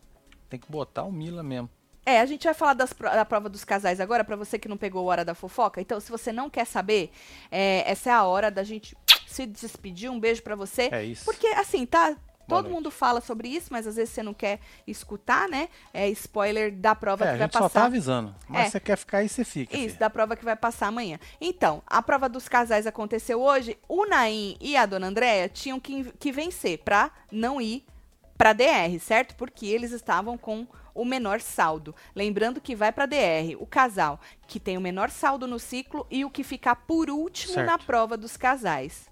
Tem que botar o Mila mesmo. É, a gente vai falar das da prova dos casais agora, pra você que não pegou a hora da fofoca. Então, se você não quer saber, é, essa é a hora da gente se despedir. Um beijo pra você. É isso. Porque, assim, tá. Todo noite. mundo fala sobre isso, mas às vezes você não quer escutar, né? É spoiler da prova É, a que vai gente só tá passar. avisando. Mas É. você quer ficar aí, você fica. Isso, da prova que vai passar amanhã. Então, a prova dos casais aconteceu hoje. O Naim e a dona Andréia tinham que, que vencer pra não ir pra DR, certo? Porque eles estavam com o menor saldo. Lembrando que vai pra DR o casal que tem o menor saldo no ciclo e o que ficar por último Certo. na prova dos casais.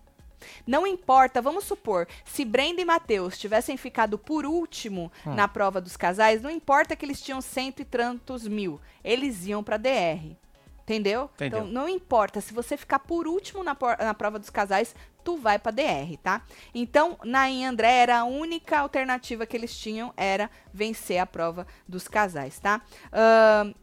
Não importa, vamos supor, se Brenda e Matheus tivessem ficado por último Hum. na prova dos casais, não importa que eles tinham cento e tantos mil, eles iam pra DR. Entendeu? Entendeu. Então não importa, se você ficar por último na, por- na prova dos casais, tu vai pra DR, tá? Então, Nain e André era a única alternativa que eles tinham, era vencer a prova dos casais, tá? Ahn,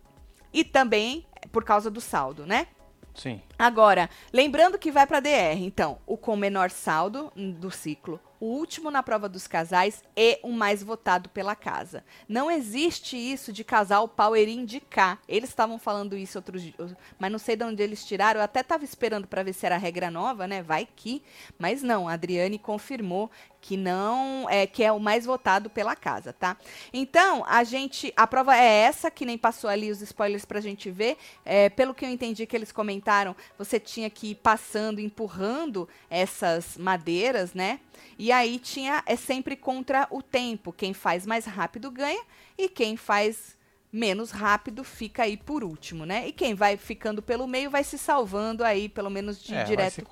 e também por causa do saldo, né? Sim. Agora, lembrando que vai para DR, então, o com menor saldo do ciclo, o último na prova dos casais e o mais votado pela casa. Não existe isso de casal power indicar. Eles estavam falando isso outros dias, mas não sei de onde eles tiraram. Eu até estava esperando para ver se era regra nova, né? Vai que, mas não. A Adriane confirmou que não é que é o mais votado pela casa, tá? Então, a gente, a prova é essa, que nem passou ali os spoilers pra gente ver. É, pelo que eu entendi que eles comentaram, você tinha que ir passando, empurrando essas madeiras, né? E aí tinha é sempre contra o tempo. Quem faz mais rápido ganha e quem faz menos rápido fica aí por último, né? E quem vai ficando pelo meio vai se salvando aí, pelo menos de é, direto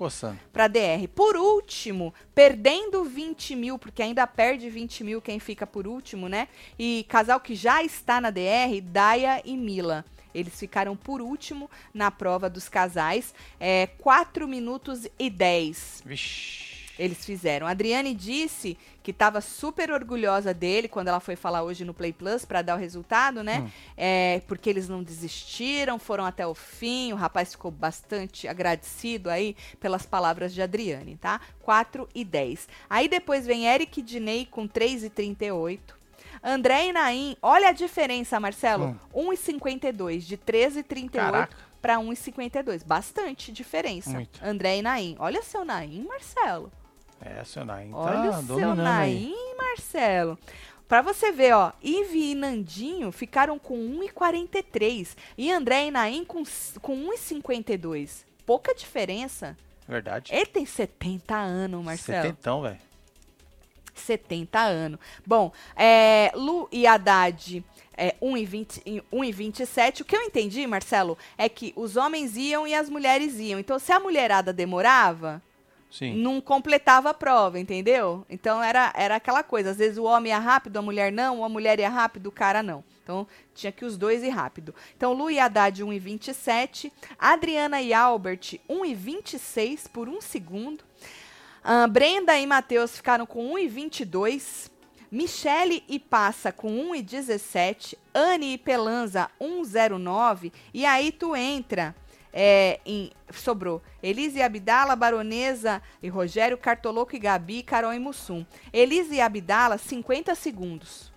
para DR. Por último, perdendo 20 mil, porque ainda perde 20 mil quem fica por último, né? E casal que já está na DR, Daya e Mila. Eles ficaram por último na prova dos casais. É, 4 minutos e 10 Vixe. Eles fizeram. A Adriane disse que estava super orgulhosa dele quando ela foi falar hoje no Play Plus para dar o resultado, né? Hum. É, porque eles não desistiram, foram até o fim. O rapaz ficou bastante agradecido aí pelas palavras de Adriane, tá? 4 e 10. Aí depois vem Eric Diney com 3 e 38. André e Naim, olha a diferença, Marcelo. 1,52 de 13,38 Caraca. para 1,52. Bastante diferença. Muito. André e Naim. Olha seu Naim, Marcelo. É, seu Naim Olha tá o seu dominando aí. Marcelo. Pra você ver, ó, Ive e Nandinho ficaram com 1,43 e André e Naim com, com 1,52. Pouca diferença. Verdade. Ele tem 70 anos, Marcelo. Setentão, velho. 70 anos. Bom, é, Lu e Haddad é, 1,20 e 1,27. O que eu entendi, Marcelo, é que os homens iam e as mulheres iam. Então, se a mulherada demorava, Sim. não completava a prova, entendeu? Então era, era aquela coisa. Às vezes o homem ia rápido, a mulher não, ou a mulher ia rápido, o cara não. Então tinha que os dois ir rápido. Então Lu e Haddad 1,27. Adriana e Albert 1,26 por um segundo. Ah, Brenda e Matheus ficaram com 1,22. Michele e Passa com 1,17. Anne e Pelanza 1,09. E aí tu entra É, em- sobrou Elise e Abdala, Baronesa e Rogério, Cartoloco e Gabi, Carol e Mussum. Elise e Abdala, 50 segundos.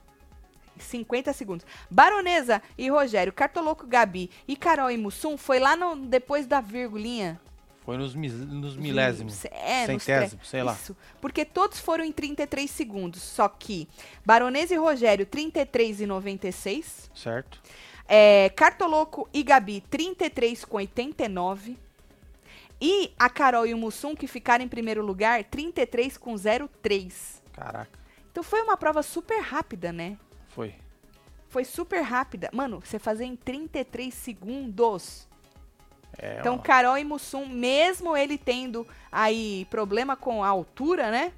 50 segundos. Baronesa e Rogério, Cartoloco, Gabi e Carol e Mussum foi lá no, depois da virgulinha. Foi nos, nos milésimos. É, centésimos, sei lá. Isso. Porque todos foram em 33 segundos. Só que Baronesa e Rogério, 33 e 96. Certo? É, Cartoloco e Gabi, 33 com 89. E a Carol e o Mussum, que ficaram em primeiro lugar, 33 com 03. Caraca. Então foi uma prova super rápida, né? Foi. Foi super rápida. Mano, você fazer em 33 segundos. É, Então, ó, Carol e Mussum, mesmo ele tendo aí problema com a altura, né?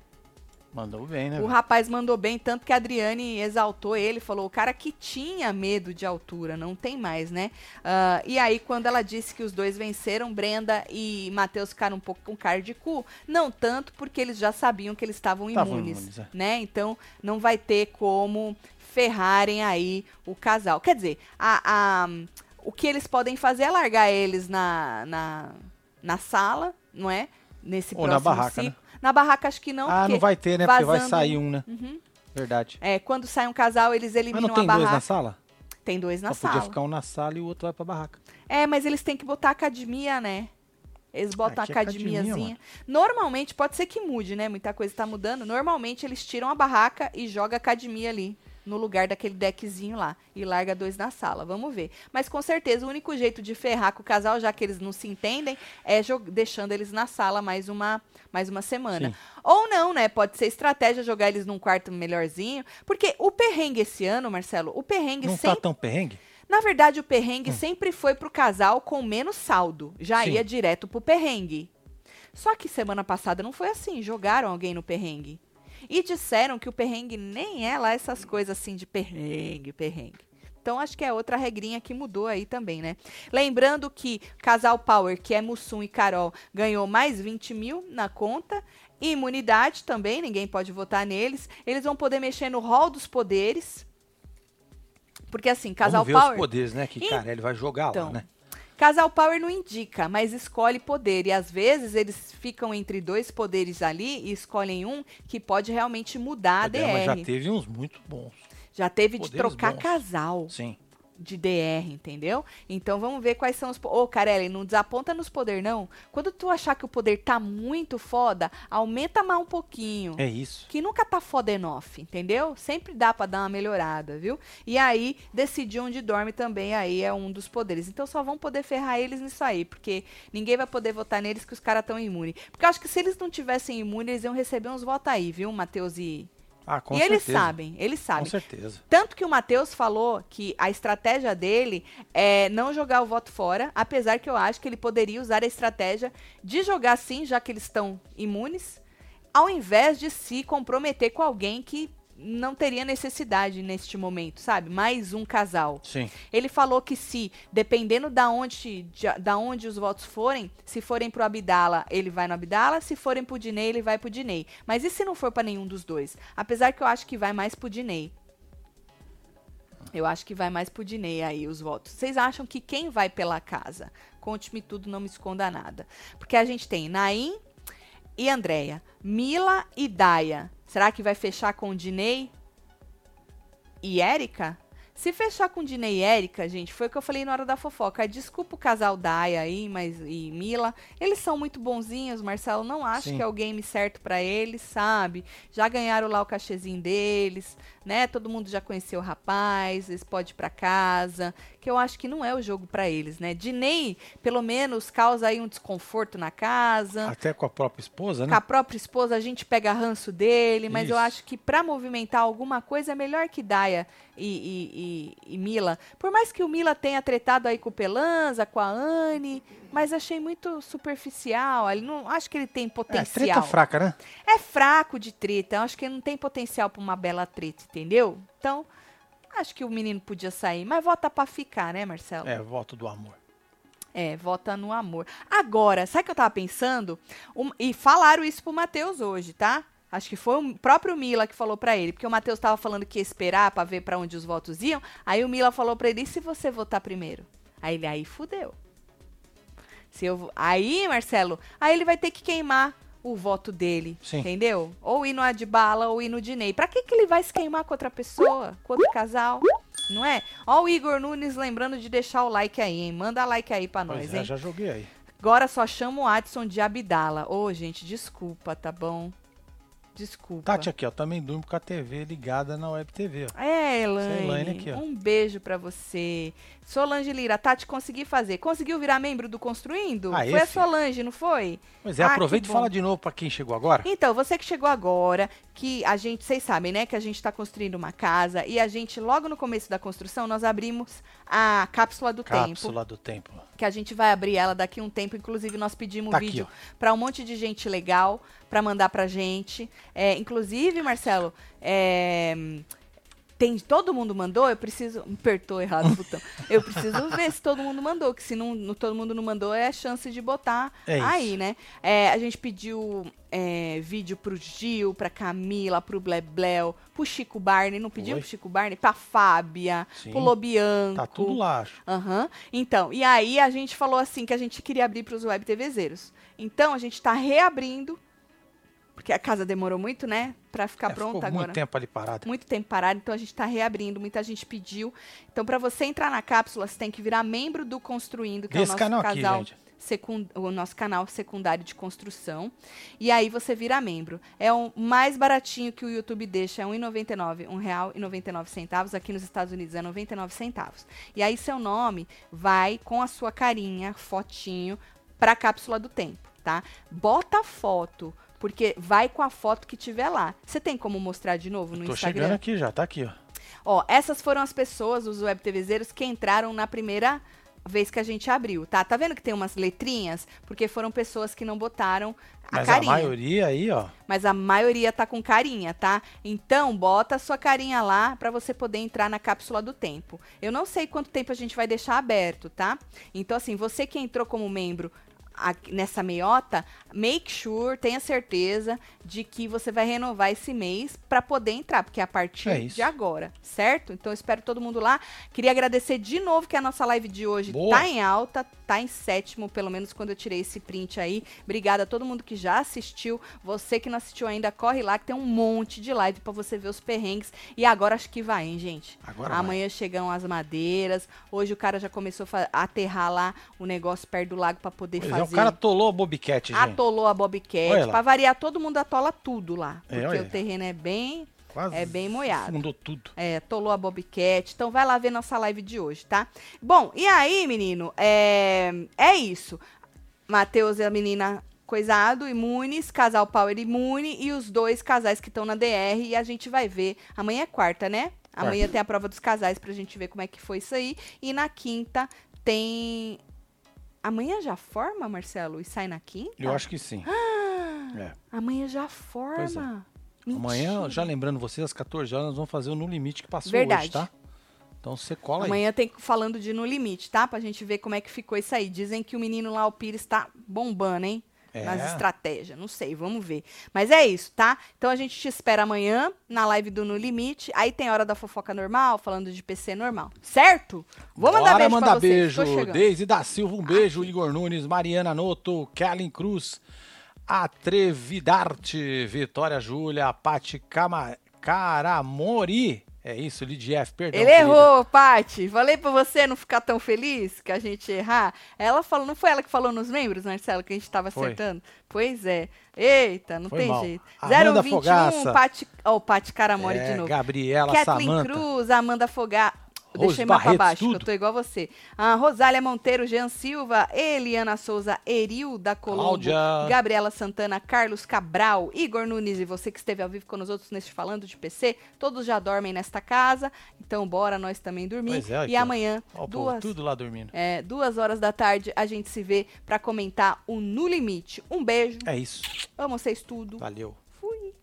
Mandou bem, né? O rapaz mandou bem, tanto que a Adriane exaltou ele, falou, o cara que tinha medo de altura, não tem mais, né? Ah, e aí, quando ela disse que os dois venceram, Brenda e Matheus ficaram um pouco com cara de cu, não tanto porque eles já sabiam que eles estavam imunes, imunes, é. né? Então, não vai ter como ferrarem aí o casal. Quer dizer, a, a- o que eles podem fazer é largar eles na, na, na sala, não é? Nesse Ou na próximo barraca, né? Na barraca acho que não, ah, não vai ter, né? Porque vai vazando- sair um, né? Uhum. Verdade. É, quando sai um casal, eles Mas eliminam não tem a dois barraca. na sala? Tem dois na Só podia sala. ficar um na sala e o outro vai pra barraca. É, mas eles têm que botar academia, né? Eles botam Aqui é academia, academiazinha. Normalmente, pode ser que mude, né? Muita coisa tá mudando. Normalmente, eles tiram a barraca e jogam a academia ali. No lugar daquele deckzinho lá. E larga dois na sala. Vamos ver. Mas com certeza, o único jeito de ferrar com o casal, já que eles não se entendem, é deixando eles na sala mais uma, mais uma semana. Sim. Ou não, né? Pode ser estratégia jogar eles num quarto melhorzinho. Porque o perrengue esse ano, Marcelo, o perrengue Não sempre tá tão perrengue? na verdade, o perrengue sempre foi pro casal com menos saldo. Já Sim. ia direto pro perrengue. Só que semana passada não foi assim. Jogaram alguém no perrengue. E disseram que o perrengue nem é lá essas coisas assim de perrengue, perrengue. Então acho que é outra regrinha que mudou aí também, né? Lembrando que Casal Power, que é Mussum e Carol, ganhou mais 20 mil na conta. E imunidade também, ninguém pode votar neles. Eles vão poder mexer no hall dos poderes. Porque assim, Casal Vamos ver Power. os poderes, né? Que, Ih, cara, ele vai jogar então, lá, né? Casal Power não indica, mas escolhe poder. E às vezes eles ficam entre dois poderes ali e escolhem um que pode realmente mudar a mas já DR. teve uns muito bons. Já teve de poderes trocar bons. casal Sim. De DR, entendeu? Então vamos ver quais são os. Ô, Carelli, não desaponta nos poder, não. Quando tu achar que o poder tá muito foda, aumenta mais um pouquinho. É isso. Que nunca tá foda enough, entendeu? Sempre dá pra dar uma melhorada, viu? E aí, decidir onde dorme também aí é um dos poderes. Então só vão poder ferrar eles nisso aí, porque ninguém vai poder votar neles que os caras estão imunes. Porque eu acho que se eles não tivessem imunes, eles iam receber uns votos aí, viu, Matheus e... Ah, com e certeza. eles sabem, eles Com sabem. certeza. Tanto que o Matheus falou que a estratégia dele é não jogar o voto fora, apesar que eu acho que ele poderia usar a estratégia de jogar sim, já que eles estão imunes, ao invés de se comprometer com alguém que não teria necessidade neste momento, sabe? Mais um casal. Sim. Ele falou que se, dependendo da onde, de- da onde os votos forem, se forem pro Abdala, ele vai no Abdala, se forem pro Dinei, ele vai pro Dinei. Mas e se não for pra nenhum dos dois? Apesar que eu acho que vai mais pro Dinei. Eu acho que vai mais pro Dinei aí os votos. Vocês acham que quem vai pela casa? Conte-me tudo, não me esconda nada. Porque a gente tem Naim e Andréia, Mila e Daya. Será que vai fechar com o Dinei e Érica? Se fechar com Dinei e Érica, gente, foi o que eu falei na hora da fofoca. Desculpa o casal Daya aí, mas e Mila, eles são muito bonzinhos, Marcelo. Não acho Sim. que é o game certo pra eles, sabe? Já ganharam lá o cachezinho deles, né? Todo mundo já conheceu o rapaz, eles podem ir pra casa. Que eu acho que não é o jogo pra eles, né? Dinei, pelo menos, causa aí um desconforto na casa. Até com a própria esposa, Com né? a própria esposa, a gente pega ranço dele, mas eu Isso. acho que pra movimentar alguma coisa é melhor que Daya e, e- e- e Mila. Por mais que o Mila tenha tretado aí com o Pelanza, com a Anne, mas achei muito superficial. Ele não acho que ele tem É, potencial. treta fraca, né? É fraco de treta. Eu acho que ele não tem potencial pra uma bela treta, entendeu? Então, acho que o menino podia sair, mas vota pra ficar, né, Marcelo? É, voto do amor. É, vota no amor. Agora, sabe o que eu tava pensando? Um- e falaram isso pro Matheus hoje, tá? Acho que foi o próprio Mila que falou pra ele, porque o Matheus tava falando que ia esperar pra ver pra onde os votos iam. Aí o Mila falou pra ele: e se você votar primeiro? Aí ele aí fudeu. Se eu, aí, Marcelo, aí ele vai ter que queimar o voto dele, Sim. entendeu? Ou ir no Adbala ou ir no Dinei. Pra que, que ele vai se queimar com outra pessoa, com outro casal? Não é? Ó o Igor Nunes lembrando de deixar o like aí, hein? Manda like aí pra nós, Pois é, hein? já joguei aí. Agora só chama o Adson de Abdala. Ô, gente, desculpa, tá bom? Desculpa. Tati aqui, ó, também durmo com a TV ligada na Web TV, ó. É, Elaine. Elaine aqui, ó. Um beijo pra você. Solange Lira, Tati, consegui fazer. Conseguiu virar membro do Construindo? Aê, foi a filho. Solange, não foi? Pois é, Ah, aproveita e bom. fala de novo pra quem chegou agora. Então, você que chegou agora, que a gente, vocês sabem, né, que a gente está construindo uma casa e a gente, logo no começo da construção, nós abrimos a cápsula do tempo. Cápsula do tempo. Que a gente vai abrir ela daqui a um tempo. Inclusive, nós pedimos Tá aqui, vídeo para um monte de gente legal para mandar pra gente. É, inclusive, Marcelo, é, tem, todo mundo mandou, eu preciso. Apertou errado o botão. Eu preciso ver se todo mundo mandou, que se não, todo mundo não mandou, é a chance de botar É isso. aí, né? É, a gente pediu é, vídeo pro Gil, pra Camila, pro Blebleu, pro Chico Barney, não pediu Oi. pro Chico Barney? Pra Fábia, Sim. pro Lobianco. Tá tudo lá, acho. Aham. Então, e aí a gente falou assim que a gente queria abrir para os web TVzeiros. Então, a gente está reabrindo, porque a casa demorou muito, né? Para ficar É, pronta ficou agora. muito tempo ali parado. Muito tempo parado, então a gente está reabrindo, muita gente pediu. Então, para você entrar na cápsula, você tem que virar membro do Construindo, que é o Desse nosso canal aqui, casal. gente. secun- o nosso canal secundário de construção. E aí você vira membro. É o mais baratinho que o YouTube deixa, é R$ 1,99, R$ 1,99. Aqui nos Estados Unidos é 99 centavos. E aí seu nome vai com a sua carinha, fotinho, para a cápsula do tempo, tá? Bota foto, porque vai com a foto que tiver lá. Você tem como mostrar de novo no Tô Instagram? chegando aqui já, tá aqui, ó. Ó, essas foram as pessoas, os web TVzeiros, que entraram na primeira vez que a gente abriu, tá? Tá vendo que tem umas letrinhas? Porque foram pessoas que não botaram a Mas carinha. a maioria aí, ó. Mas a maioria tá com carinha, tá? Então, bota a sua carinha lá pra você poder entrar na cápsula do tempo. Eu não sei quanto tempo a gente vai deixar aberto, tá? Então, assim, você que entrou como membro nessa meiota, make sure, tenha certeza de que você vai renovar esse mês pra poder entrar, porque é a partir É de agora, certo? Então, espero todo mundo lá. Queria agradecer de novo que a nossa live de hoje Boa. tá em alta, tá em sétimo, pelo menos quando eu tirei esse print aí. Obrigada a todo mundo que já assistiu. Você que não assistiu ainda, corre lá que tem um monte de live pra você ver os perrengues. E agora acho que vai, hein, gente? Agora vai. Amanhã chegam as madeiras. Hoje o cara já começou a aterrar lá o negócio perto do lago pra poder Pois fazer. é, o cara tolou a Bobcat, gente. Atolou a Bobcat. Pra variar, todo mundo atola tudo lá. É, Porque olha. o terreno é bem Quase é bem molhado. Fundou tudo. é, tolou a Bobcat. Então vai lá ver nossa live de hoje, tá? Bom, e aí, menino? É, é isso. Matheus e a menina Coisado, imunes, casal Power imune e os dois casais que estão na DR. E a gente vai ver. Amanhã é quarta, né? Amanhã tem a prova dos casais pra gente ver como é que foi isso aí. E na quinta tem. Amanhã já forma, Marcelo? E sai na quinta? Eu acho que sim. Ah! É. Amanhã já forma. Amanhã, Mentira. já lembrando vocês, às 14 horas, nós vamos fazer o No Limite que passou Verdade. hoje, tá? Então você cola aí. Amanhã tem falando de No Limite, tá? Pra gente ver como é que ficou isso aí. Dizem que o menino lá, o Pires, tá bombando, hein? É. Nas estratégias. Não sei, vamos ver. Mas é isso, tá? Então a gente te espera amanhã na live do No Limite. Aí tem hora da fofoca normal, falando de PC normal. Certo? Vou mandar Bora beijo mandar pra vocês. beijo. Deise da Silva, um beijo. Igor Nunes, Mariana Noto, Kellen Cruz, Atrevidarte, Vitória Júlia, Pati Cama- Caramori. É isso, Lidief, perdão. Ele querida. errou, Paty. Falei pra você não ficar tão feliz que a gente errar. Ela falou, não foi ela que falou nos membros, Marcelo, que a gente tava Foi. acertando? Pois é. Eita, não Foi tem mal. jeito. Amanda 021, Fogaça. Paty. Ó, o Paty Caramori É, de novo. Gabriela Kathleen Samanta. Cruz, Amanda Fogar. Rose Deixei mais pra Barretos, baixo, que tudo. eu tô igual a você. Ah, Rosália Monteiro, Jean Silva, Eliana Souza, Eril da Colombo. Gabriela Santana, Carlos Cabral, Igor Nunes e você que esteve ao vivo com nós outros neste Falando de PC. Todos já dormem nesta casa, então bora nós também dormir. É, e amanhã, Ó, povo, duas, tudo lá dormindo. é, duas horas da tarde, a gente se vê pra comentar o No Limite. Um beijo, É isso. amo vocês tudo. Valeu. Fui.